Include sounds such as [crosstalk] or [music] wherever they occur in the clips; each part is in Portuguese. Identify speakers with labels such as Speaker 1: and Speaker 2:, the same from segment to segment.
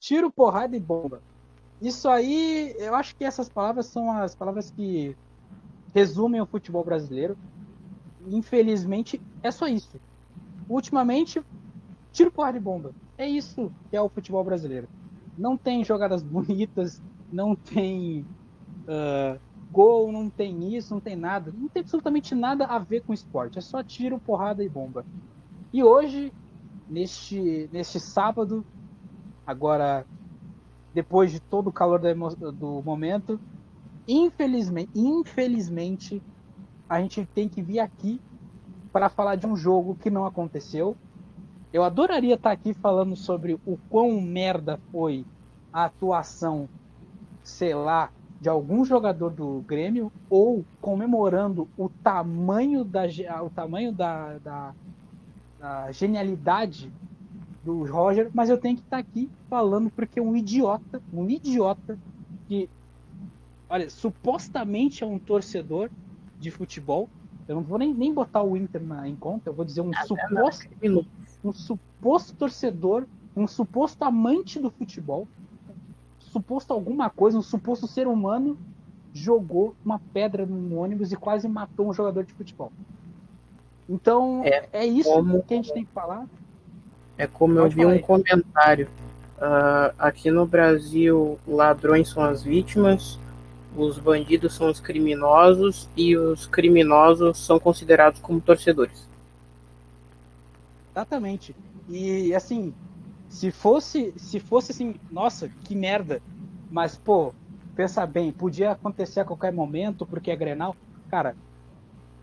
Speaker 1: Tiro, porrada e bomba. Isso aí, eu acho que essas palavras são as palavras que resumem o futebol brasileiro. Infelizmente, é só isso. Ultimamente, tiro, porrada e bomba. É isso que é o futebol brasileiro. Não tem jogadas bonitas, não tem uh, gol, não tem isso, não tem nada. Não tem absolutamente nada a ver com esporte. É só tiro, porrada e bomba. E hoje, neste, neste sábado, agora depois de todo o calor do, momento, infelizmente, infelizmente, a gente tem que vir aqui para falar de um jogo que não aconteceu. Eu adoraria estar aqui falando sobre o quão merda foi a atuação, sei lá, de algum jogador do Grêmio ou comemorando o tamanho da, o tamanho da, da, da genialidade do Roger, mas eu tenho que estar aqui falando porque um idiota, um idiota que, olha, supostamente é um torcedor de futebol. Eu não vou nem, nem botar o Inter na, em conta, eu vou dizer um ah, suposto, um suposto torcedor, um suposto amante do futebol, suposto alguma coisa, um suposto ser humano jogou uma pedra no ônibus e quase matou um jogador de futebol. Então, é, é isso como... que a gente tem que falar.
Speaker 2: É como Pode eu vi um comentário. Uh, aqui no Brasil, ladrões são as vítimas, os bandidos são os criminosos e os criminosos são considerados como torcedores.
Speaker 1: Exatamente. E assim, se fosse, se fosse assim, nossa, que merda. Mas pô, pensa bem, podia acontecer a qualquer momento porque é Grenal. Cara,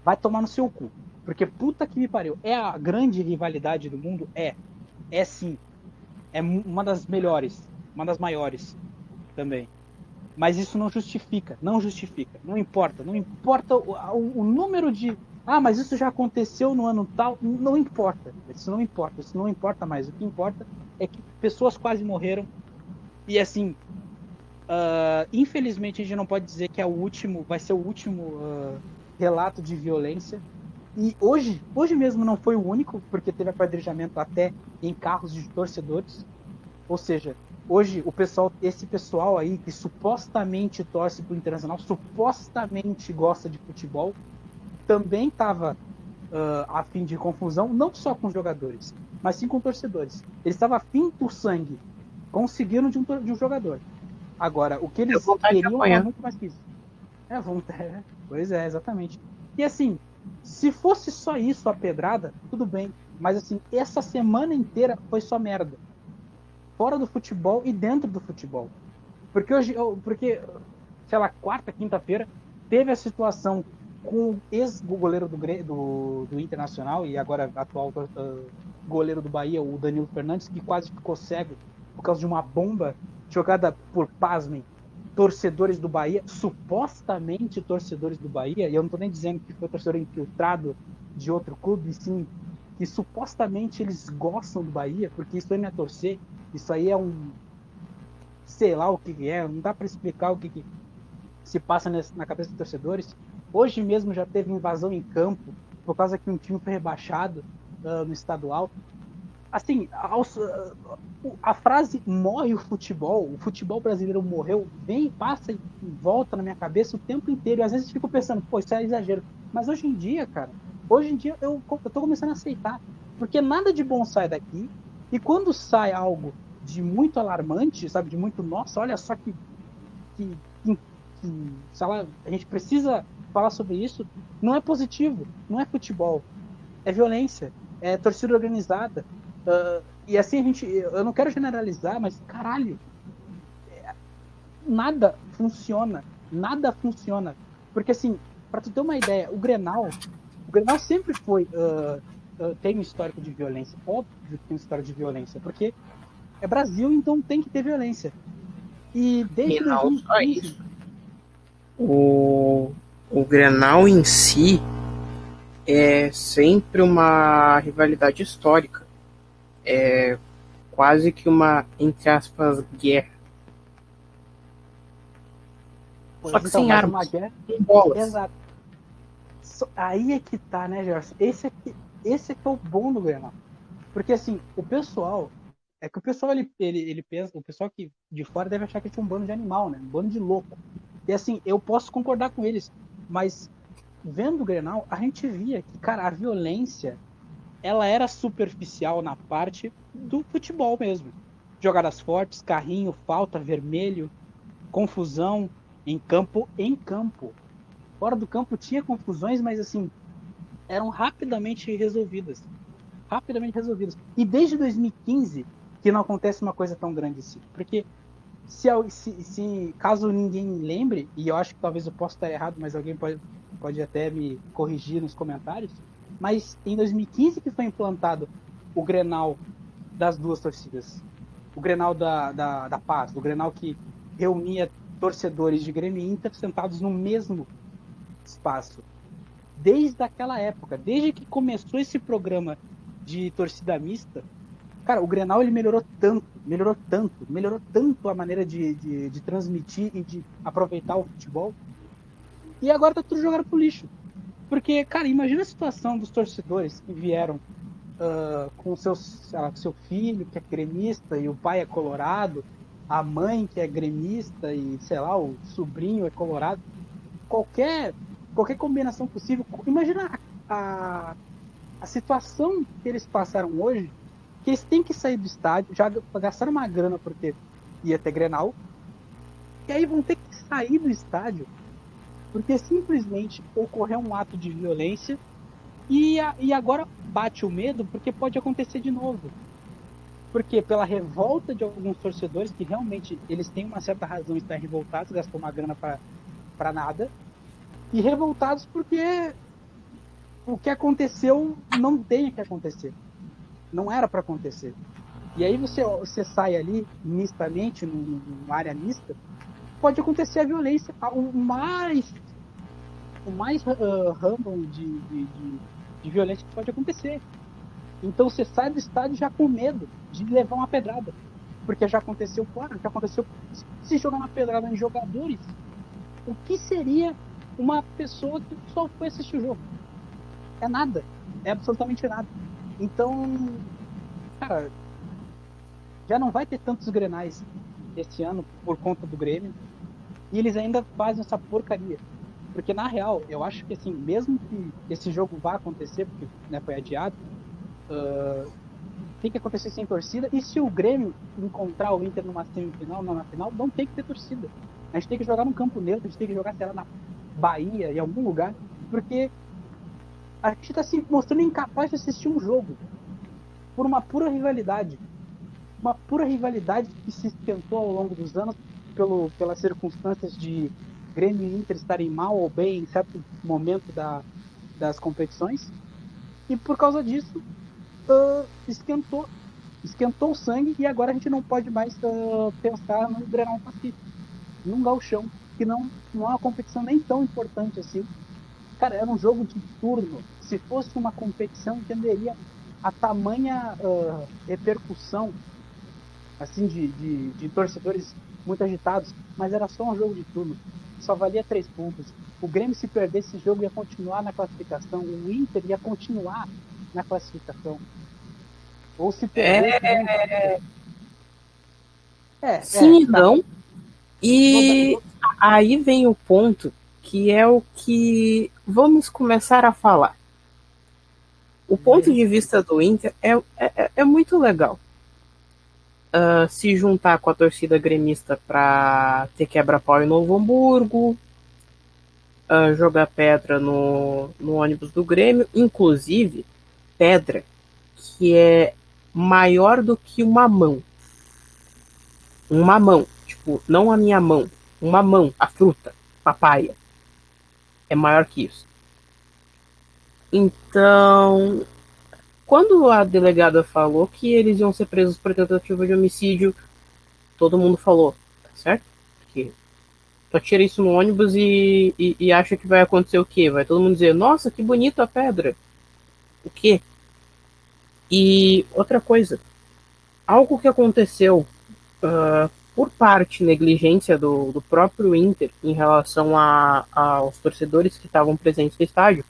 Speaker 1: vai tomar no seu cu. Porque puta que me pariu. É a grande rivalidade do mundo? É. É sim. É uma das melhores. Uma das maiores também. Mas isso não justifica. Não justifica. Não importa. Não importa o, o, o número de. Ah, mas isso já aconteceu no ano tal. Não importa. Isso não importa. Isso não importa mais. O que importa é que pessoas quase morreram. E assim. Uh, infelizmente a gente não pode dizer que é o último. Vai ser o último uh, relato de violência e hoje, hoje mesmo não foi o único, porque teve apedrejamento até em carros de torcedores. Ou seja, hoje o pessoal, esse pessoal aí que supostamente torce pro Internacional, supostamente gosta de futebol, também estava uh, a fim de confusão, não só com os jogadores, mas sim com torcedores. Eles estavam afim do sangue, conseguiram de um, de um jogador. Agora, o que eles queriam era muito mais que isso. É, vontade, é, [laughs] pois é, exatamente. E assim, se fosse só isso, a pedrada, tudo bem. Mas assim, essa semana inteira foi só merda. Fora do futebol e dentro do futebol. Porque hoje, porque, sei lá, quarta, quinta-feira, teve a situação com o ex-goleiro do, do, do, Internacional e agora atual uh, goleiro do Bahia, o Danilo Fernandes, que quase ficou cego por causa de uma bomba jogada por, pasmem, torcedores do Bahia, supostamente torcedores do Bahia, e eu não estou nem dizendo que foi torcedor infiltrado de outro clube, sim, que supostamente eles gostam do Bahia, porque isso aí não é torcer, isso aí é um. sei lá o que é, não dá para explicar o que, que se passa na cabeça dos torcedores. Hoje mesmo já teve invasão em campo, por causa que um time foi rebaixado uh, no estadual assim, a frase morre o futebol, o futebol brasileiro morreu, vem, passa e volta na minha cabeça o tempo inteiro. E às vezes eu fico pensando, pô, isso é exagero. Mas hoje em dia, cara, hoje em dia eu, eu tô começando a aceitar. Porque nada de bom sai daqui. E quando sai algo de muito alarmante, sabe, de muito, nossa, olha só que, que, que, que sei lá, a gente precisa falar sobre isso, não é positivo, não é futebol, é violência, é torcida organizada, Uh, e assim a gente. Eu não quero generalizar, mas caralho. Nada funciona. Nada funciona. Porque assim, para tu ter uma ideia, o Grenal. O Grenal sempre foi. Uh, uh, tem um histórico de violência. Óbvio que tem um histórico de violência. Porque é Brasil, então tem que ter violência. E desde não 2015, só isso.
Speaker 2: O, o Grenal em si é sempre uma rivalidade histórica é quase que uma, entre aspas, guerra.
Speaker 1: Pois Só que então, sem armas, uma guerra, sem bolas. Exato. Aí é que tá, né, Jorge? Esse aqui, esse aqui é o bom do Grenal. Porque assim, o pessoal é que o pessoal ele, ele, ele pensa, o pessoal que de fora deve achar que tinha um bando de animal, né? Um bando de louco. E assim, eu posso concordar com eles, mas vendo o Grenal, a gente via que, cara, a violência ela era superficial na parte do futebol mesmo. Jogadas fortes, carrinho, falta, vermelho, confusão em campo, em campo. Fora do campo tinha confusões, mas assim, eram rapidamente resolvidas. Rapidamente resolvidas. E desde 2015 que não acontece uma coisa tão grande assim. Porque se, se, se, caso ninguém lembre, e eu acho que talvez eu possa estar errado, mas alguém pode, pode até me corrigir nos comentários, mas em 2015 que foi implantado o Grenal das duas torcidas. O Grenal da, da, da Paz, o Grenal que reunia torcedores de Grêmio e Inter sentados no mesmo espaço. Desde aquela época, desde que começou esse programa de torcida mista, cara, o Grenal ele melhorou tanto, melhorou tanto, melhorou tanto a maneira de, de, de transmitir e de aproveitar o futebol. E agora tá tudo jogado pro lixo. Porque, cara, imagina a situação dos torcedores que vieram uh, com seus, lá, seu filho, que é gremista, e o pai é colorado, a mãe que é gremista, e sei lá, o sobrinho é colorado. Qualquer, qualquer combinação possível. Imagina a, a situação que eles passaram hoje, que eles têm que sair do estádio, já gastaram uma grana porque ia ter Grenal, e aí vão ter que sair do estádio porque simplesmente ocorreu um ato de violência e, a, e agora bate o medo porque pode acontecer de novo. Porque pela revolta de alguns torcedores que realmente eles têm uma certa razão de estar revoltados, gastou uma grana para nada, e revoltados porque o que aconteceu não tem que acontecer. Não era para acontecer. E aí você, você sai ali mistamente, numa área mista, pode acontecer a violência. O mais, o mais uh, de, de, de, de violência que pode acontecer. Então você sai do estádio já com medo de levar uma pedrada. Porque já aconteceu, claro, já aconteceu se jogar uma pedrada em jogadores. O que seria uma pessoa que só foi assistir o jogo? É nada. É absolutamente nada. Então, cara, já não vai ter tantos grenais esse ano por conta do Grêmio. E eles ainda fazem essa porcaria. Porque na real, eu acho que assim, mesmo que esse jogo vá acontecer, porque né, foi adiado, uh, tem que acontecer sem torcida. E se o Grêmio encontrar o Inter numa semifinal, não na final, não tem que ter torcida. A gente tem que jogar num campo neutro, a gente tem que jogar, sei lá, na Bahia, em algum lugar, porque a gente está se mostrando incapaz de assistir um jogo por uma pura rivalidade. Uma pura rivalidade que se esquentou ao longo dos anos pelo, pelas circunstâncias de Grêmio e Inter estarem mal ou bem em certo momento da, das competições. E por causa disso, uh, esquentou, esquentou o sangue e agora a gente não pode mais uh, pensar no Grenal Pacífico, num galchão, que não, não é uma competição nem tão importante assim. Cara, era um jogo de turno. Se fosse uma competição, entenderia a tamanha uh, repercussão assim de, de, de torcedores muito agitados, mas era só um jogo de turno. Só valia três pontos. O Grêmio, se perdesse esse jogo, ia continuar na classificação. O Inter ia continuar na classificação. Ou se perdesse. É...
Speaker 2: É, Sim, é, tá. não. E aí vem o ponto que é o que vamos começar a falar. O ponto de vista do Inter é, é, é muito legal uh, se juntar com a torcida gremista para ter quebra-pau em Novo Hamburgo, uh, jogar pedra no, no ônibus do Grêmio, inclusive pedra que é maior do que uma mão. Uma mão, tipo, não a minha mão, uma mão, a fruta, papaya. É maior que isso. Então, quando a delegada falou que eles iam ser presos por tentativa de homicídio, todo mundo falou, tá certo? Porque só tira isso no ônibus e, e, e, acha que vai acontecer o quê? Vai todo mundo dizer, nossa, que bonita a pedra. O quê? E outra coisa, algo que aconteceu uh, por parte negligência do, do próprio Inter em relação a, aos torcedores que estavam presentes no estádio,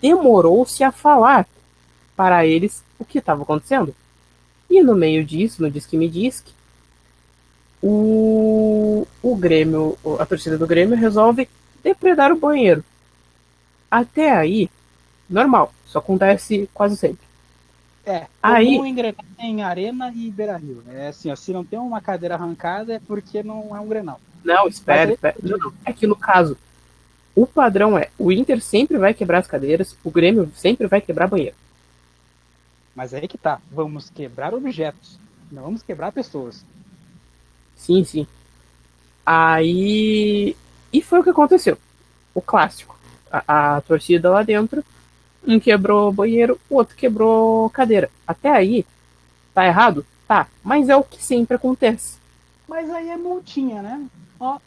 Speaker 2: demorou-se a falar para eles o que estava acontecendo. E no meio disso, no Disque Me Disque, o, o Grêmio, a torcida do Grêmio resolve depredar o banheiro. Até aí, normal, isso acontece quase sempre.
Speaker 1: É, aí engrenar em Arena e Beira Rio. É assim, ó, se não tem uma cadeira arrancada é porque não é um Grenal.
Speaker 2: Não, espere, espere. Não, é que no caso, o padrão é, o Inter sempre vai quebrar as cadeiras, o Grêmio sempre vai quebrar banheiro.
Speaker 1: Mas aí que tá, vamos quebrar objetos, não vamos quebrar pessoas.
Speaker 2: Sim, sim. Aí. E foi o que aconteceu. O clássico. A, a torcida lá dentro um quebrou banheiro, o outro quebrou cadeira. Até aí, tá errado? Tá, mas é o que sempre acontece.
Speaker 1: Mas aí é multinha, né? Ó,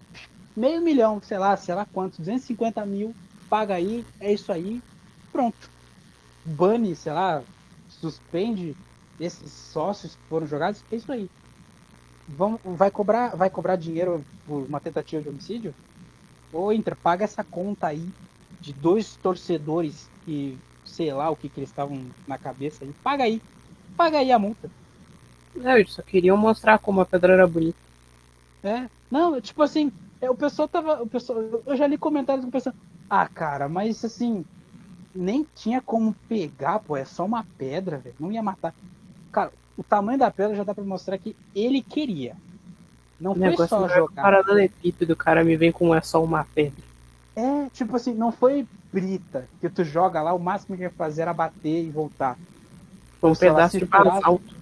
Speaker 1: meio milhão, sei lá, sei lá quanto, 250 mil, paga aí, é isso aí, pronto. Bane, sei lá, suspende esses sócios que foram jogados, é isso aí. Vão, vai, cobrar, vai cobrar dinheiro por uma tentativa de homicídio? Ou Inter, paga essa conta aí de dois torcedores que sei lá o que, que eles estavam na cabeça aí. Paga aí. Paga aí a multa.
Speaker 2: Não, eles só queriam mostrar como a pedra era bonita.
Speaker 1: É. Não, tipo assim, é, o pessoal tava. O pessoal, eu já li comentários com o pessoal. Ah, cara, mas assim. Nem tinha como pegar, pô. É só uma pedra, velho. Não ia matar. Cara, o tamanho da pedra já dá pra mostrar que ele queria. Não o foi só jogar.
Speaker 2: Paralelepípedo, o cara me vem com é só uma pedra.
Speaker 1: É, tipo assim, não foi brita que tu joga lá, o máximo que ia fazer era bater e voltar.
Speaker 2: Foi um pedaço de alto.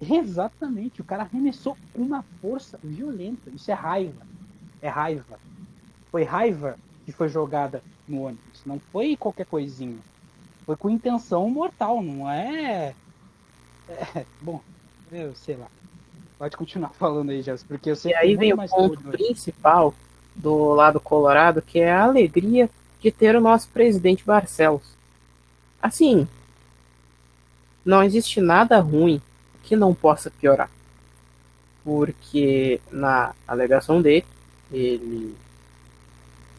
Speaker 1: Exatamente, o cara arremessou com uma força violenta. Isso é raiva. É raiva. Foi raiva que foi jogada no ônibus. Não foi qualquer coisinha. Foi com intenção mortal, não é. é... Bom, eu sei lá. Pode continuar [laughs] falando aí, Jefferson, porque eu sei
Speaker 2: e aí vem o ponto principal do lado colorado, que é a alegria de ter o nosso presidente Barcelos. Assim, não existe nada ruim que não possa piorar. Porque na alegação dele, ele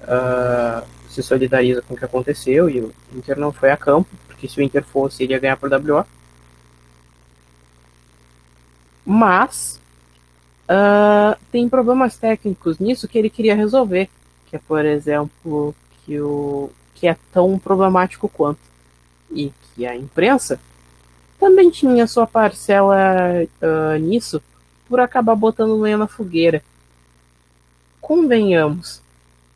Speaker 2: uh, se solidariza com o que aconteceu e o Inter não foi a campo, porque se o Inter fosse, ele ia ganhar por WO. Mas Uh, tem problemas técnicos nisso que ele queria resolver, que é, por exemplo, que, o, que é tão problemático quanto. E que a imprensa também tinha sua parcela uh, nisso por acabar botando lenha na fogueira. Convenhamos,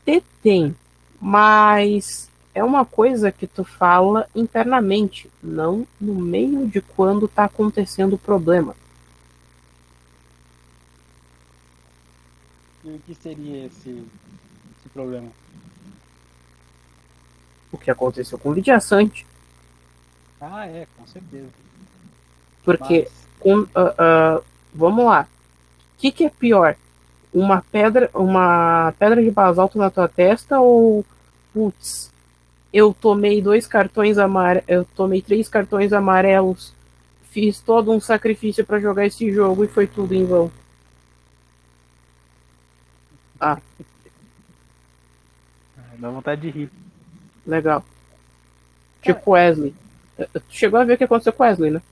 Speaker 2: detém, mas é uma coisa que tu fala internamente, não no meio de quando tá acontecendo o problema.
Speaker 1: E o que seria esse, esse problema?
Speaker 2: O que aconteceu com o Lidia Sante.
Speaker 1: Ah, é, com certeza.
Speaker 2: Porque, Mas... com, uh, uh, vamos lá. O que, que é pior? Uma pedra, uma pedra de basalto na tua testa ou, putz, eu tomei dois cartões amarelos, eu tomei três cartões amarelos, fiz todo um sacrifício para jogar esse jogo e foi tudo em vão. Ah.
Speaker 1: Dá vontade de rir.
Speaker 2: Legal. Tipo Wesley. Tu chegou a ver o que aconteceu com Wesley, né?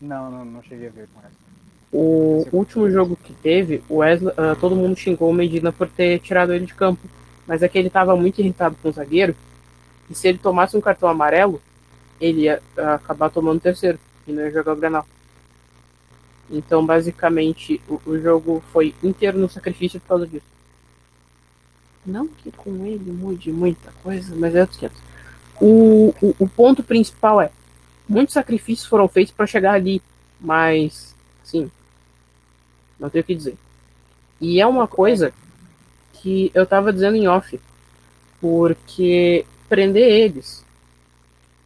Speaker 1: Não, não, não cheguei a ver com Wesley.
Speaker 2: O último jogo que teve, o Wesley, uh, todo mundo xingou o Medina por ter tirado ele de campo. Mas é que ele estava muito irritado com o zagueiro. E se ele tomasse um cartão amarelo, ele ia uh, acabar tomando o terceiro. E não ia jogar o Granal. Então, basicamente, o, o jogo foi inteiro no sacrifício por causa disso. Não que com ele mude muita coisa, mas é outro o, o, o ponto principal é: muitos sacrifícios foram feitos para chegar ali, mas, sim, não tenho o que dizer. E é uma coisa que eu tava dizendo em off, porque prender eles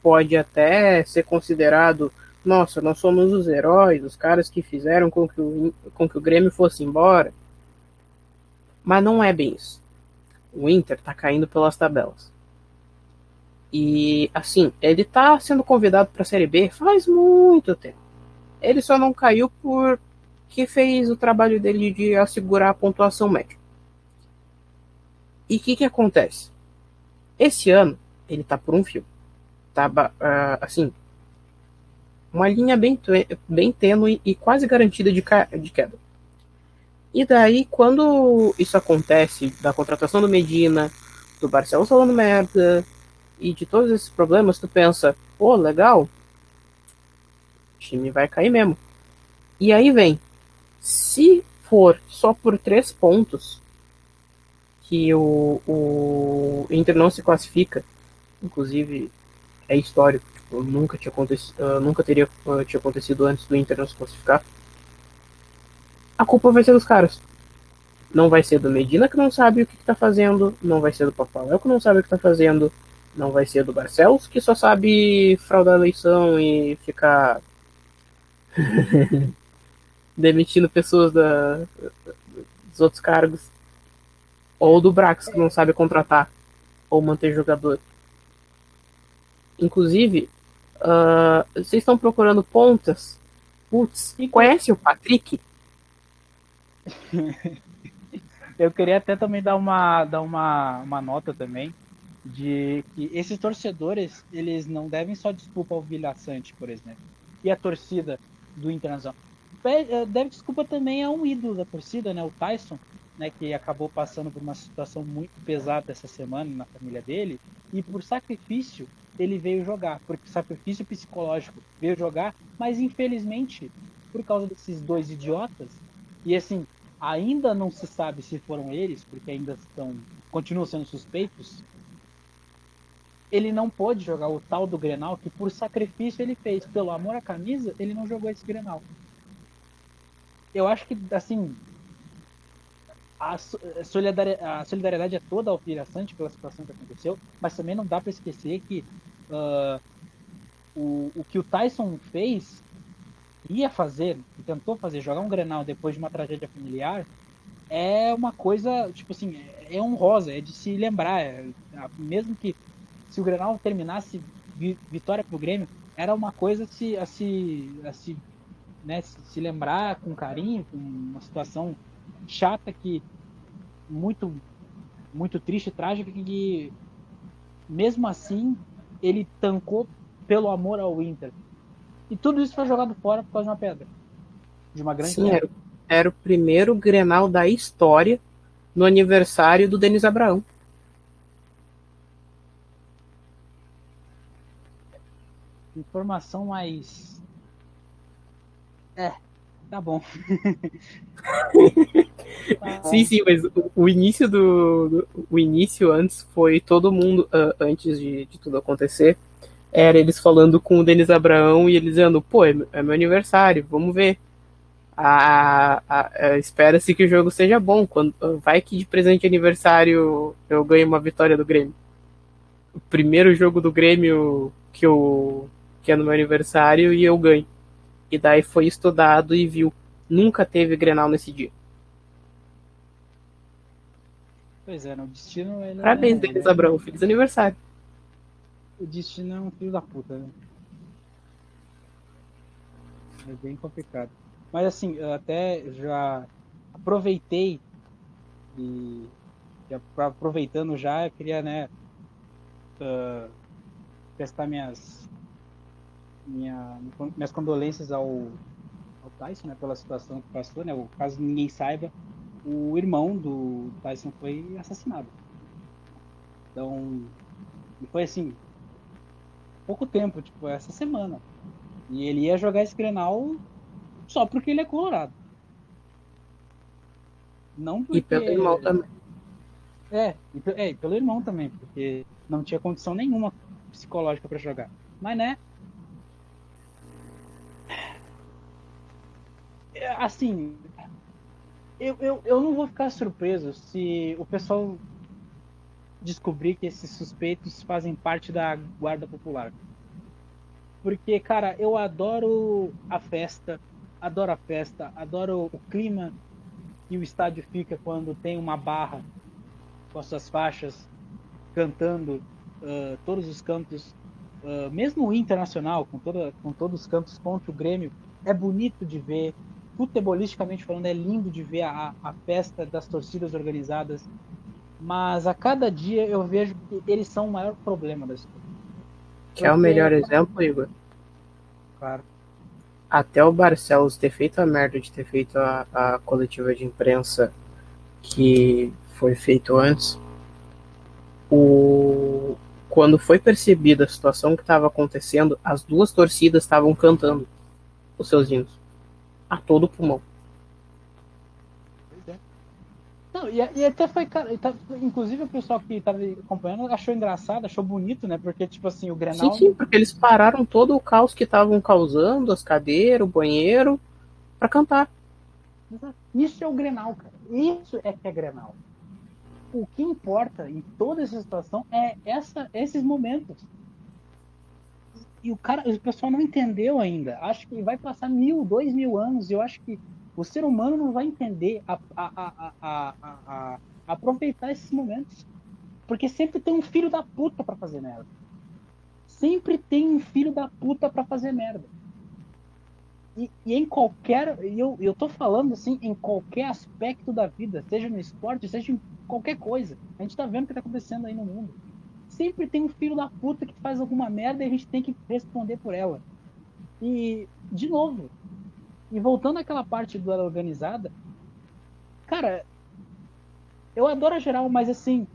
Speaker 2: pode até ser considerado nossa, nós somos os heróis, os caras que fizeram com que o, com que o Grêmio fosse embora. Mas não é bem isso. O Inter tá caindo pelas tabelas. E, assim, ele tá sendo convidado para a Série B faz muito tempo. Ele só não caiu porque fez o trabalho dele de assegurar a pontuação média. E o que que acontece? Esse ano, ele tá por um fio. Tá, uh, assim, uma linha bem, bem tênue e quase garantida de, de queda. E daí, quando isso acontece, da contratação do Medina, do Barcelos falando merda, e de todos esses problemas, tu pensa, pô, legal, o time vai cair mesmo. E aí vem, se for só por três pontos que o, o Inter não se classifica, inclusive é histórico, tipo, nunca tinha acontecido, uh, nunca teria uh, tinha acontecido antes do Inter não se classificar. A culpa vai ser dos caras. Não vai ser do Medina que não sabe o que está fazendo, não vai ser do Papaléu que não sabe o que está fazendo, não vai ser do Barcelos que só sabe fraudar a eleição e ficar [laughs] demitindo pessoas da, dos outros cargos. Ou do Brax que não sabe contratar ou manter jogador. Inclusive, uh, vocês estão procurando pontas. Putz, conhece o Patrick? [laughs]
Speaker 1: Eu queria até também dar uma, dar uma, uma nota também de que esses torcedores eles não devem só desculpa ao Vilha Sante, por exemplo, e a torcida do Internacional. Eh, deve desculpa também a um ídolo da torcida, né, o Tyson, né, que acabou passando por uma situação muito pesada essa semana na família dele, e por sacrifício ele veio jogar, por sacrifício psicológico veio jogar, mas infelizmente, por causa desses dois idiotas, e assim, ainda não se sabe se foram eles, porque ainda estão, continuam sendo suspeitos, ele não pôde jogar o tal do Grenal que por sacrifício ele fez, pelo amor à camisa, ele não jogou esse Grenal. Eu acho que, assim, a solidariedade, a solidariedade é toda Sante pela situação que aconteceu, mas também não dá para esquecer que uh, o, o que o Tyson fez, ia fazer, tentou fazer, jogar um Grenal depois de uma tragédia familiar, é uma coisa, tipo assim, é honrosa, é de se lembrar. É, mesmo que se o Grenal terminasse vitória pro Grêmio, era uma coisa a se, a se, a se, né, se, se lembrar com carinho, com uma situação chata que muito muito triste e trágica que mesmo assim ele tancou pelo amor ao Inter. E tudo isso foi jogado fora por causa de uma pedra. De uma grande
Speaker 2: Sim, era, era, o primeiro Grenal da história no aniversário do Denis Abraão.
Speaker 1: Informação mais. É, tá bom. [laughs]
Speaker 2: sim, sim, mas o, início do, do, O início antes foi todo mundo, uh, antes de, de, tudo acontecer, era eles falando com o Denis Abraão e ele dizendo, pô, é, é meu aniversário, vamos ver. Espera-se que o jogo seja bom. Quando, vai que de presente de aniversário eu ganho uma vitória do Grêmio. O primeiro jogo do Grêmio que, eu, que é no meu aniversário e eu ganho. E daí foi estudado e viu. Nunca teve Grenal nesse dia.
Speaker 1: Pois é, no destino ele.
Speaker 2: Parabéns, é, Denis Abrão. Feliz aniversário.
Speaker 1: O destino é um filho da puta, né? É bem complicado. Mas assim, eu até já aproveitei e aproveitando já, eu queria, né, uh, prestar minhas minha, minhas condolências ao, ao Tyson, né, pela situação que passou, né, o caso ninguém saiba, o irmão do Tyson foi assassinado. Então, foi assim, pouco tempo, tipo, essa semana. E ele ia jogar esse Grenal só porque ele é colorado. Não porque...
Speaker 2: E pelo irmão também.
Speaker 1: É, e, é, e pelo irmão também, porque não tinha condição nenhuma psicológica para jogar. Mas, né? Assim, eu, eu, eu não vou ficar surpreso se o pessoal descobrir que esses suspeitos fazem parte da guarda popular. Porque, cara, eu adoro a festa, adoro a festa, adoro o clima que o estádio fica quando tem uma barra com as suas faixas cantando uh, todos os cantos, uh, mesmo o internacional, com, toda, com todos os cantos contra o Grêmio, é bonito de ver, futebolisticamente falando, é lindo de ver a, a festa das torcidas organizadas, mas a cada dia eu vejo que eles são o maior problema da história.
Speaker 2: Que é o melhor exemplo, Igor?
Speaker 1: Claro.
Speaker 2: até o Barcelos ter feito a merda de ter feito a, a coletiva de imprensa que foi feito antes, o, quando foi percebida a situação que estava acontecendo, as duas torcidas estavam cantando os seus hinos a todo pulmão.
Speaker 1: Pois é. Não, e, e até foi, cara, tá, inclusive o pessoal que estava acompanhando achou engraçado, achou bonito, né? Porque, tipo assim, o Grenal.
Speaker 2: Sim, sim, porque eles pararam todo o caos que estavam causando, as cadeiras, o banheiro, para cantar.
Speaker 1: Isso é o Grenal, cara. Isso é que é Grenal. O que importa em toda essa situação é essa, esses momentos e o cara, o pessoal não entendeu ainda. Acho que vai passar mil, dois mil anos. E eu acho que o ser humano não vai entender a, a, a, a, aproveitar esses momentos. Porque sempre tem um filho da puta para fazer merda. Sempre tem um filho da puta para fazer merda. E, e, em qualquer. Eu, eu tô falando assim, em qualquer aspecto da vida, seja no esporte, seja em qualquer coisa. A gente tá vendo o que tá acontecendo aí no mundo sempre tem um filho da puta que faz alguma merda e a gente tem que responder por ela. E, de novo, e voltando àquela parte do ela organizada, cara, eu adoro a geral, mas assim,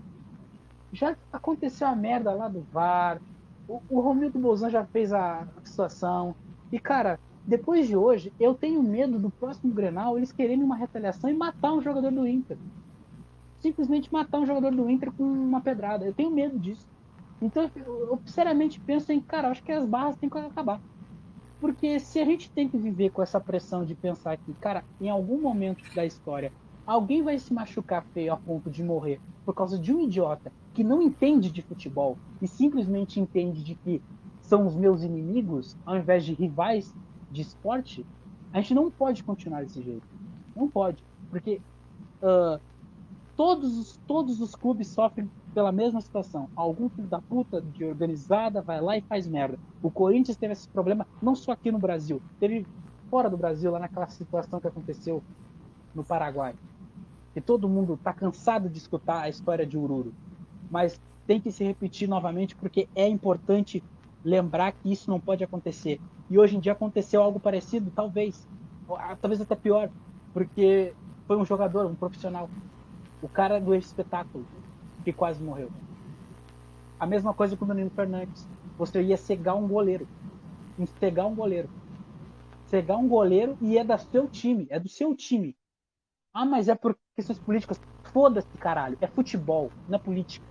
Speaker 1: já aconteceu a merda lá do VAR, o, o Romildo Bolzan já fez a, a situação, e cara, depois de hoje, eu tenho medo do próximo Grenal eles quererem uma retaliação e matar um jogador do Inter. Simplesmente matar um jogador do Inter com uma pedrada. Eu tenho medo disso. Então, eu sinceramente penso em, cara, acho que as barras têm que acabar. Porque se a gente tem que viver com essa pressão de pensar que, cara, em algum momento da história, alguém vai se machucar feio a ponto de morrer por causa de um idiota que não entende de futebol e simplesmente entende de que são os meus inimigos ao invés de rivais de esporte, a gente não pode continuar desse jeito. Não pode. Porque uh, todos, todos os clubes sofrem pela mesma situação. Algum filho da puta de organizada vai lá e faz merda. O Corinthians teve esse problema não só aqui no Brasil, teve fora do Brasil, lá naquela situação que aconteceu no Paraguai. E todo mundo tá cansado de escutar a história de Ururu. Mas tem que se repetir novamente porque é importante lembrar que isso não pode acontecer. E hoje em dia aconteceu algo parecido, talvez. Talvez até pior, porque foi um jogador, um profissional. O cara do espetáculo que quase morreu. A mesma coisa com o Danilo Fernandes. Você ia cegar um goleiro. Cegar um goleiro. Cegar um goleiro e é da seu time. É do seu time. Ah, mas é por questões políticas. Foda-se, caralho. É futebol, não é política.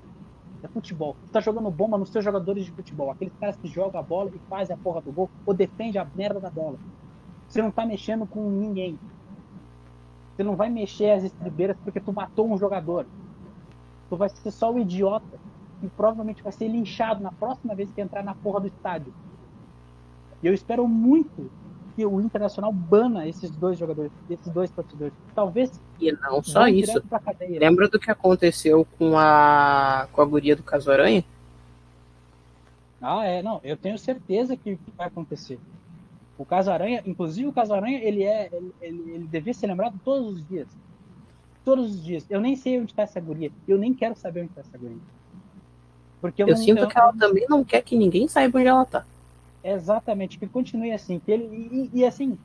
Speaker 1: É futebol. Você tá jogando bomba nos seus jogadores de futebol. Aqueles caras que jogam a bola e fazem a porra do gol ou defende a merda da bola. Você não tá mexendo com ninguém. Você não vai mexer as estribeiras porque tu matou um jogador tu vai ser só o idiota e provavelmente vai ser linchado na próxima vez que entrar na porra do estádio. E eu espero muito que o Internacional bana esses dois jogadores, esses dois torcedores. Talvez.
Speaker 2: E não só isso. Lembra do que aconteceu com a com a guria do Casaranha?
Speaker 1: Ah, é, não, eu tenho certeza que vai acontecer. O Casaranha, inclusive o Casaranha, ele é ele, ele, ele devia ser lembrado todos os dias todos os dias. Eu nem sei onde está essa guria. Eu nem quero saber onde está essa guria.
Speaker 2: Porque eu, eu não, sinto eu... que ela também não quer que ninguém saiba onde ela está.
Speaker 1: Exatamente, que continue assim. Que ele, e, e, assim,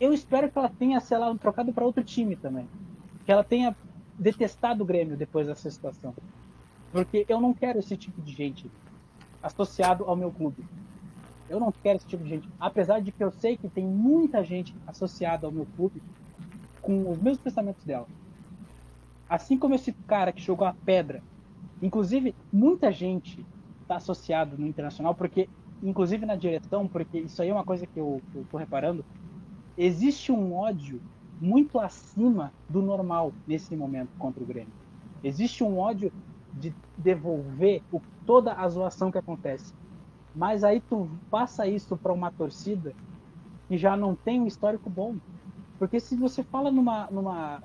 Speaker 1: eu espero que ela tenha, sei lá, trocado para outro time também. Que ela tenha detestado o Grêmio depois dessa situação. Porque eu não quero esse tipo de gente associado ao meu clube. Eu não quero esse tipo de gente. Apesar de que eu sei que tem muita gente associada ao meu clube com os mesmos pensamentos dela. Assim como esse cara que jogou a pedra. Inclusive, muita gente está associado no internacional, porque, inclusive na direção, porque isso aí é uma coisa que eu, estou reparando, existe um ódio muito acima do normal nesse momento contra o Grêmio. Existe um ódio de devolver o, toda a zoação que acontece. Mas aí tu passa isso para uma torcida que já não tem um histórico bom. Porque se você fala numa, numa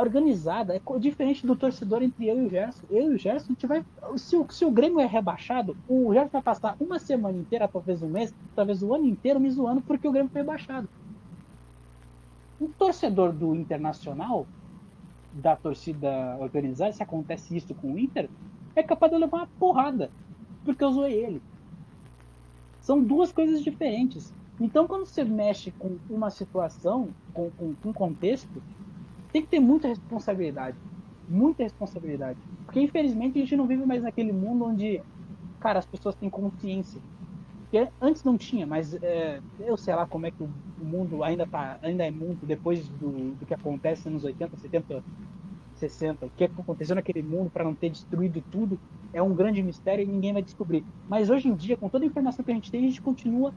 Speaker 1: organizada, é diferente do torcedor entre eu e o Gerson. Eu e o Gerson, a vai. Se o, se o Grêmio é rebaixado, o Gerson vai passar uma semana inteira, talvez um mês, talvez o ano inteiro me zoando porque o Grêmio foi rebaixado. O torcedor do Internacional, da torcida organizada, se acontece isso com o Inter, é capaz de levar uma porrada, porque eu zoei ele. São duas coisas diferentes. Então, quando você mexe com uma situação, com, com, com um contexto, tem que ter muita responsabilidade. Muita responsabilidade. Porque, infelizmente, a gente não vive mais naquele mundo onde, cara, as pessoas têm consciência. Porque antes não tinha, mas é, eu sei lá como é que o, mundo ainda, tá, ainda é mundo depois do, do que acontece nos 80, 70, 60. O que aconteceu naquele mundo para não ter destruído tudo é um grande mistério e ninguém vai descobrir. Mas hoje em dia, com toda a informação que a gente tem, a gente continua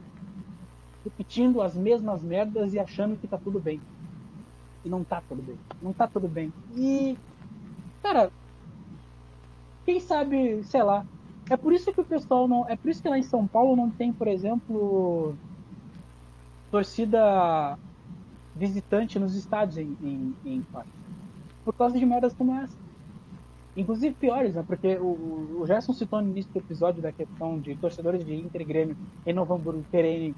Speaker 1: repetindo as mesmas merdas e achando que tá tudo bem. E não tá tudo bem. Não tá tudo bem. E, cara, quem sabe, sei lá. É por isso que o pessoal não. É por isso que lá em São Paulo não tem, por exemplo, torcida visitante nos estádios em, em, em Por causa de merdas como essa. Inclusive piores, né? Porque o, o Gerson citou no início do episódio da questão de torcedores de Inter e Grêmio em Novo Hamburgo terem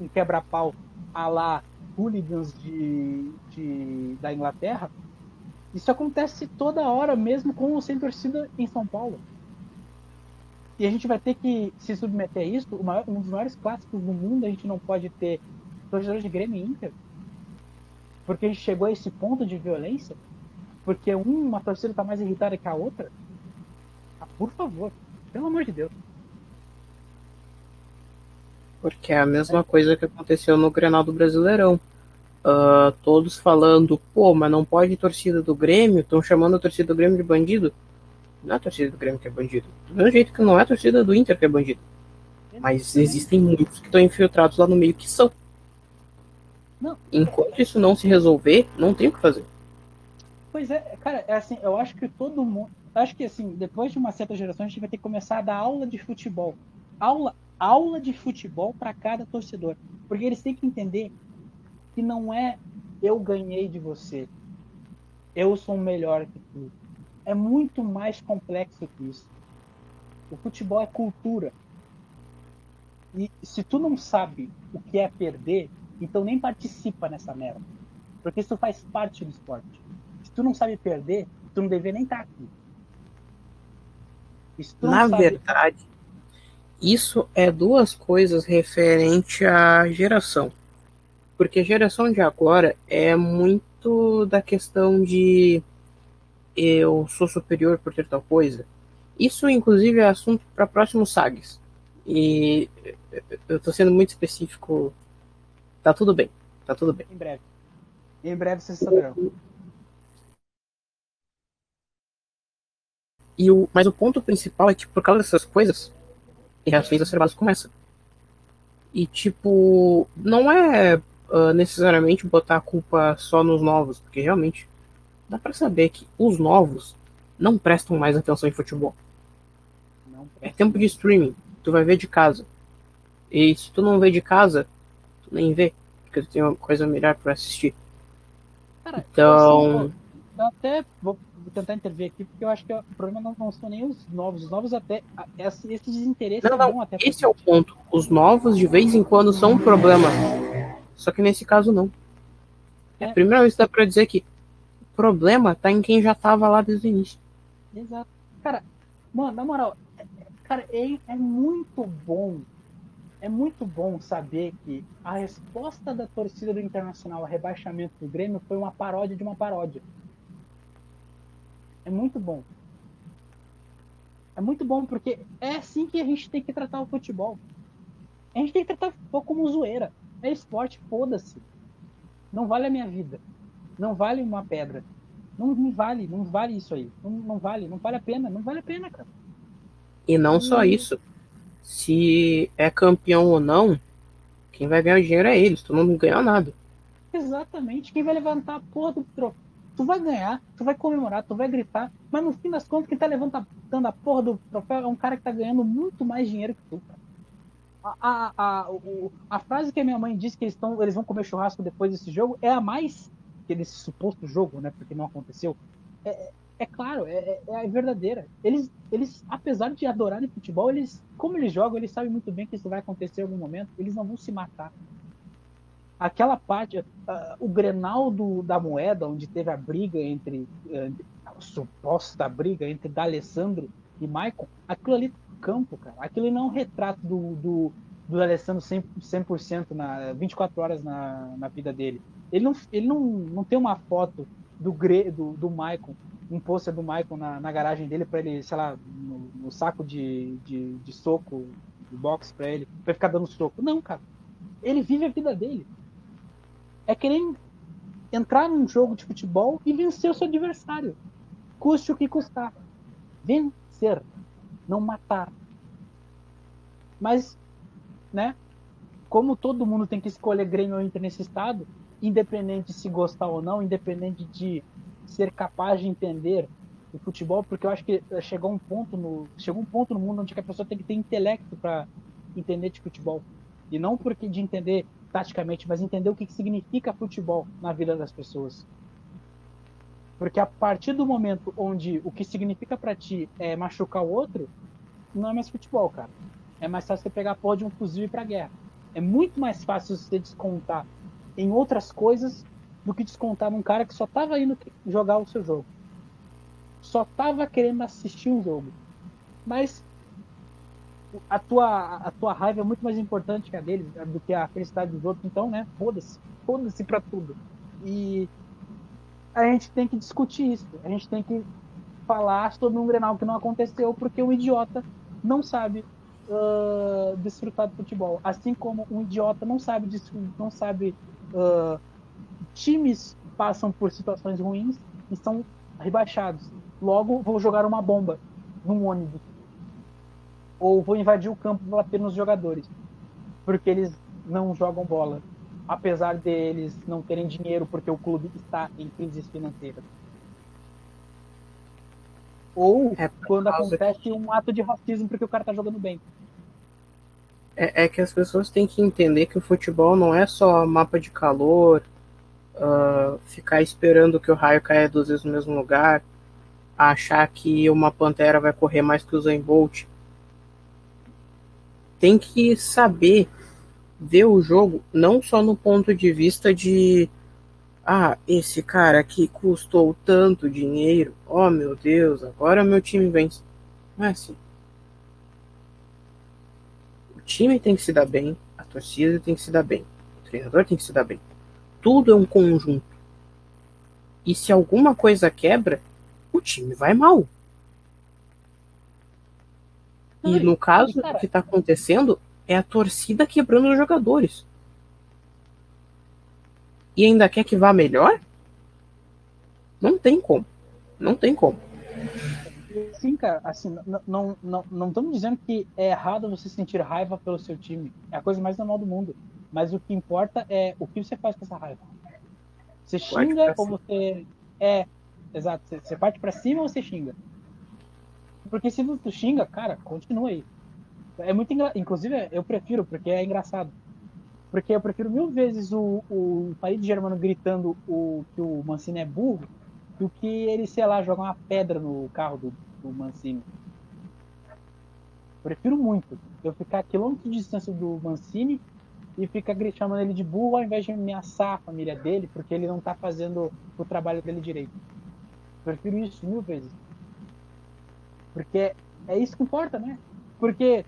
Speaker 1: um quebra-pau a lá hooligans de, de, da Inglaterra. Isso acontece toda hora, mesmo com ou sem torcida em São Paulo. E a gente vai ter que se submeter a isso. Maior, um dos maiores clássicos do mundo, a gente não pode ter torcedores de Grêmio e Inter. Porque a gente chegou a esse ponto de violência. Porque uma torcida está mais irritada que a outra. Ah, por favor, pelo amor de Deus.
Speaker 2: Porque é a mesma coisa que aconteceu no Grenal do Brasileirão. Uh, todos falando, pô, mas não pode torcida do Grêmio, estão chamando a torcida do Grêmio de bandido. Não é a torcida do Grêmio que é bandido. Do mesmo jeito que não é a torcida do Inter que é bandido. Mas existem muitos que estão infiltrados lá no meio que são. Não. Enquanto isso não se resolver, não tem o que fazer.
Speaker 1: Pois é, cara, é assim, eu acho que todo mundo. Acho que assim, depois de uma certa geração, a gente vai ter que começar a dar aula de futebol. Aula, aula de futebol para cada torcedor. Porque eles têm que entender que não é eu ganhei de você, eu sou melhor que tu. É muito mais complexo que isso. O futebol é cultura. E se tu não sabe o que é perder, então nem participa nessa merda. Porque isso faz parte do esporte. Se tu não sabe perder, tu não deveria nem estar tá aqui.
Speaker 2: Na sabe... verdade, isso é duas coisas referente à geração. Porque a geração de agora é muito da questão de eu sou superior por ter tal coisa. Isso, inclusive, é assunto para próximos SAGs. E eu estou sendo muito específico. Tá tudo bem. Tá tudo bem.
Speaker 1: Em breve. Em breve vocês saberão.
Speaker 2: E o, mas o ponto principal é que por causa dessas coisas, e reações exacerbadas como essa. E, tipo, não é uh, necessariamente botar a culpa só nos novos, porque realmente dá para saber que os novos não prestam mais atenção em futebol. É tempo de streaming, tu vai ver de casa. E se tu não vê de casa, tu nem vê, porque tu tem uma coisa melhor para assistir.
Speaker 1: Cara, então. Assim, eu até vou tentar intervir aqui, porque eu acho que o problema não, não são nem os novos. Os novos até. Esse, esse desinteresse
Speaker 2: não, não, até Esse é o ponto. Os novos, de vez em quando, são um problema. Só que nesse caso, não. É. Primeiro, isso dá pra dizer que o problema tá em quem já tava lá desde o início.
Speaker 1: Exato. Cara, mano, na moral, é, cara, é, é muito bom. É muito bom saber que a resposta da torcida do Internacional ao rebaixamento do Grêmio foi uma paródia de uma paródia. É muito bom. É muito bom porque é assim que a gente tem que tratar o futebol. A gente tem que tratar o futebol como zoeira. É esporte, foda-se. Não vale a minha vida. Não vale uma pedra. Não, não vale, não vale isso aí. Não, não, vale, não vale a pena, não vale a pena, cara.
Speaker 2: E não só isso. Se é campeão ou não, quem vai ganhar o dinheiro é eles. Tu não ganha nada.
Speaker 1: Exatamente. Quem vai levantar a porra do troféu tu vai ganhar, tu vai comemorar, tu vai gritar, mas no fim das contas, quem tá levantando a porra do troféu é um cara que tá ganhando muito mais dinheiro que tu. A, a, a, o, a frase que a minha mãe disse que eles, tão, eles vão comer churrasco depois desse jogo é a mais que desse suposto jogo, né? Porque não aconteceu. É, é, é claro, é, é, a verdadeira. Eles, eles, apesar de adorarem futebol, eles, como eles jogam, eles sabem muito bem que isso vai acontecer em algum momento. Eles não vão se matar aquela parte, uh, o Grenal do, da moeda, onde teve a briga entre, uh, a suposta briga entre D'Alessandro e Maicon, aquilo ali campo, cara. Aquilo não é um retrato do, do, do Alessandro 100%, 100% na 24 horas na, na vida dele. Ele não, ele não, não tem uma foto do, do, do Michael, um pôster do Michael na, na garagem dele para ele, sei lá, no, no saco de, de, de, soco, de boxe para ele, para ficar dando soco. Não, cara. Ele vive a vida dele. É querer entrar num jogo de futebol e vencer o seu adversário. Custe o que custar. Vencer, não matar. Mas, né? Como todo mundo tem que escolher Grêmio ou Inter nesse estado, independente de se gostar ou não, independente de ser capaz de entender o futebol, porque eu acho que chegou um ponto no chegou um ponto no mundo onde a pessoa tem que ter intelecto para entender de futebol e não porque de entender taticamente, mas entender o que significa futebol na vida das pessoas. Porque a partir do momento onde o que significa para ti é machucar o outro, não é mais futebol, cara. É mais fácil você pegar a porra de um fuzil e ir pra guerra. É muito mais fácil você descontar em outras coisas do que descontar num cara que só tava indo jogar o seu jogo. Só tava querendo assistir um jogo. Mas a tua, a tua raiva é muito mais importante que a deles, do que a felicidade dos outros. Então, né, foda-se. Foda-se pra tudo. E a gente tem que discutir isso. A gente tem que falar sobre um Grenal que não aconteceu porque um idiota não sabe uh, desfrutar do futebol. Assim como um idiota não sabe, não sabe uh, times passam por situações ruins e são rebaixados. Logo, vou jogar uma bomba num ônibus. Ou vou invadir o campo e bater nos jogadores. Porque eles não jogam bola. Apesar deles não terem dinheiro porque o clube está em crise financeira. Ou é quando acontece que... um ato de racismo porque o cara tá jogando bem.
Speaker 2: É, é, que as pessoas têm que entender que o futebol não é só mapa de calor, uh, ficar esperando que o raio caia duas vezes no mesmo lugar, achar que uma pantera vai correr mais que o Zayn Bolt. Tem que saber ver o jogo não só no ponto de vista de ah, esse cara aqui custou tanto dinheiro, oh meu Deus, agora meu time vence. Não é assim time tem que se dar bem, a torcida tem que se dar bem, o treinador tem que se dar bem. Tudo é um conjunto. E se alguma coisa quebra, o time vai mal. E no caso, o que está acontecendo é a torcida quebrando os jogadores. E ainda quer que vá melhor? Não tem como. Não tem como.
Speaker 1: Sim, cara, assim, não, não, não estamos dizendo que é errado você sentir raiva pelo seu time. É a coisa mais normal do mundo. Mas o que importa é o que você faz com essa raiva. Você xinga ou você. É, exato. Você, você parte para cima ou você xinga? Porque se tu xinga, cara, continua aí. É muito engraçado. Inclusive, eu prefiro, porque é engraçado. Porque eu prefiro mil vezes o, o Farid Germano gritando o, que o Mancini é burro do que ele, sei lá, jogar uma pedra no carro do, do Mancini. Prefiro muito eu ficar a quilômetros de distância do Mancini e ficar chamando ele de burro ao invés de ameaçar a família dele porque ele não tá fazendo o trabalho dele direito. Prefiro isso mil vezes. Porque é isso que importa, né? Porque,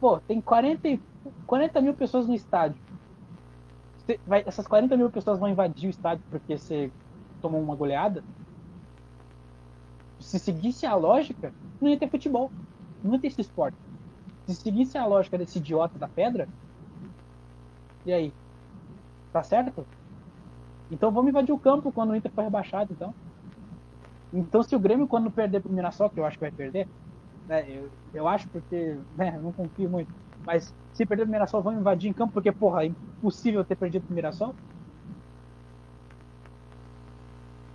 Speaker 1: pô, tem 40, 40 mil pessoas no estádio. Vai, essas 40 mil pessoas vão invadir o estádio porque você tomou uma goleada, se seguisse a lógica, não ia ter futebol. Não ia ter esse esporte. Se seguisse a lógica desse idiota da pedra, e aí? Tá certo? Então vamos invadir o campo quando o Inter for rebaixado, então. Então se o Grêmio, quando perder pro Mirassol, que eu acho que vai perder, né, eu, eu acho porque, né, não confio muito, mas se perder pro Mirassol, vamos invadir em campo, porque, porra, é impossível ter perdido pro Mirassol.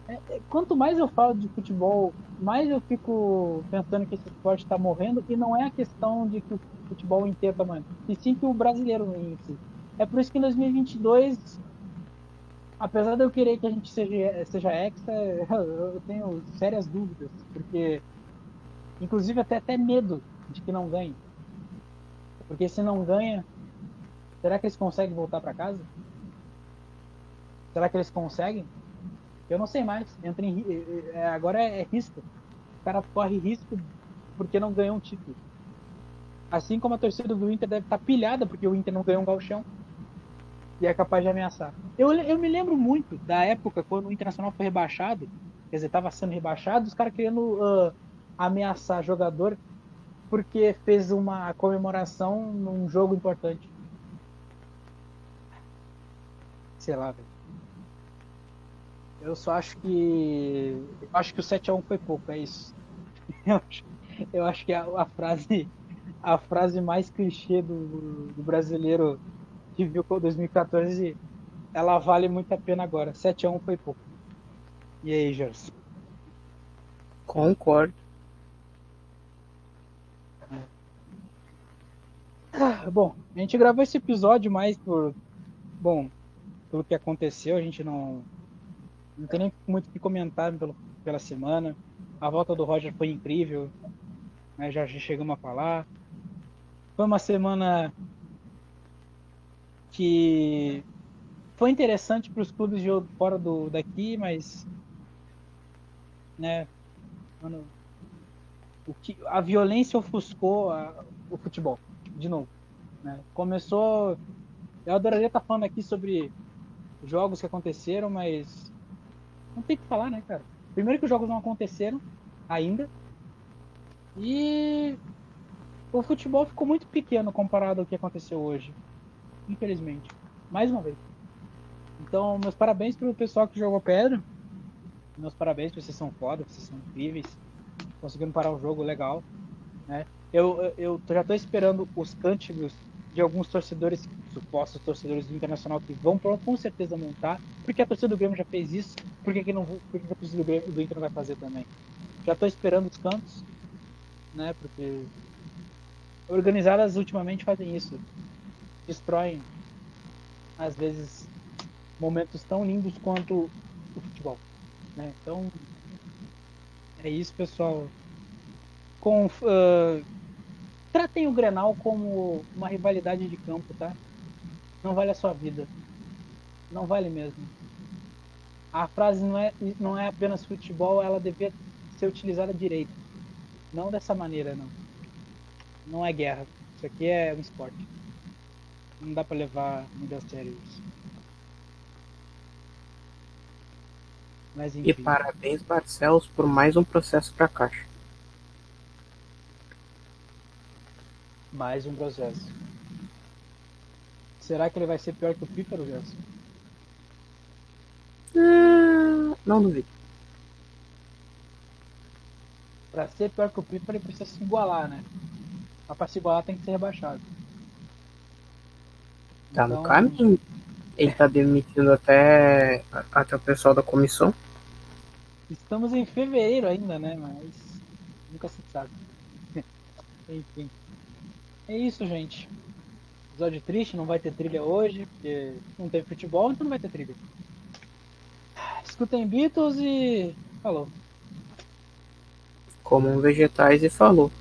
Speaker 1: É, é, quanto mais eu falo de futebol, mais eu fico pensando que esse esporte está morrendo e não é a questão de que o futebol inteiro está morrendo, e sim que o brasileiro em si. É por isso que em 2022, apesar de eu querer que a gente seja, seja exa, eu tenho sérias dúvidas, porque inclusive até, até medo de que não ganhe. Porque se não ganha, será que eles conseguem voltar para casa? Será que eles conseguem? Eu não sei mais. Entra em, é, agora é, é risco. O cara corre risco porque não ganhou um título. Assim como a torcida do Inter deve estar tá pilhada, porque o Inter não ganhou um galchão. E é capaz de ameaçar. Eu, eu me lembro muito da época quando o Internacional foi rebaixado, quer dizer, estava sendo rebaixado, os caras querendo uh, ameaçar jogador porque fez uma comemoração num jogo importante. Sei lá, velho. Eu só acho que. Eu acho que o 7x1 foi pouco, é isso. [laughs] Eu acho, eu acho que a, a, frase. A frase mais clichê do, do brasileiro que viu com 2014, ela vale muito a pena agora. 7x1 foi pouco. E aí, Jorge?
Speaker 2: Concordo.
Speaker 1: Ah, bom, a gente gravou esse episódio mais por. Bom, pelo que aconteceu, a gente não. Não tem nem muito o que comentar pelo, pela semana. A volta do Roger foi incrível. Né, já chegamos a falar. Foi uma semana que foi interessante para os clubes de fora do daqui, mas né, mano, o que a violência ofuscou a, o futebol de novo. Né? Começou. Eu adoraria estar falando aqui sobre jogos que aconteceram, mas não tem o que falar, né, cara? Primeiro que os jogos não aconteceram ainda. E o futebol ficou muito pequeno comparado ao que aconteceu hoje. Infelizmente. Mais uma vez. Então, meus parabéns pro pessoal que jogou pedra. Meus parabéns, vocês são foda, vocês são incríveis. Conseguindo parar o jogo legal. Né? Eu, eu, já estou esperando os cânticos de alguns torcedores, supostos torcedores do Internacional, que vão com certeza montar, porque a torcida do Grêmio já fez isso, por que, que, não, por que a torcida do, Grêmio, do Inter não vai fazer também? Já estou esperando os cantos, né, porque organizadas ultimamente fazem isso, destroem, às vezes, momentos tão lindos quanto o futebol. Né? Então, é isso, pessoal. Com, uh, Tratem o Grenal como uma rivalidade de campo, tá? Não vale a sua vida. Não vale mesmo. A frase não é, não é apenas futebol, ela devia ser utilizada direito. Não dessa maneira, não. Não é guerra. Isso aqui é um esporte. Não dá para levar muito a sério isso.
Speaker 2: Mas. E parabéns, Barcelos, por mais um processo para caixa.
Speaker 1: Mais um processo. Será que ele vai ser pior que o Pícaro, Gerson?
Speaker 2: Não, não duvido.
Speaker 1: Pra ser pior que o Pícaro, ele precisa se igualar, né? Mas pra se igualar tem que ser rebaixado.
Speaker 2: Tá então... no caminho. Ele tá demitindo até, até o pessoal da comissão.
Speaker 1: Estamos em fevereiro ainda, né? Mas nunca se sabe. [laughs] Enfim. É isso, gente. Episódio triste, não vai ter trilha hoje, porque não tem futebol, então não vai ter trilha. Escutem Beatles e falou.
Speaker 2: Comam vegetais e falou.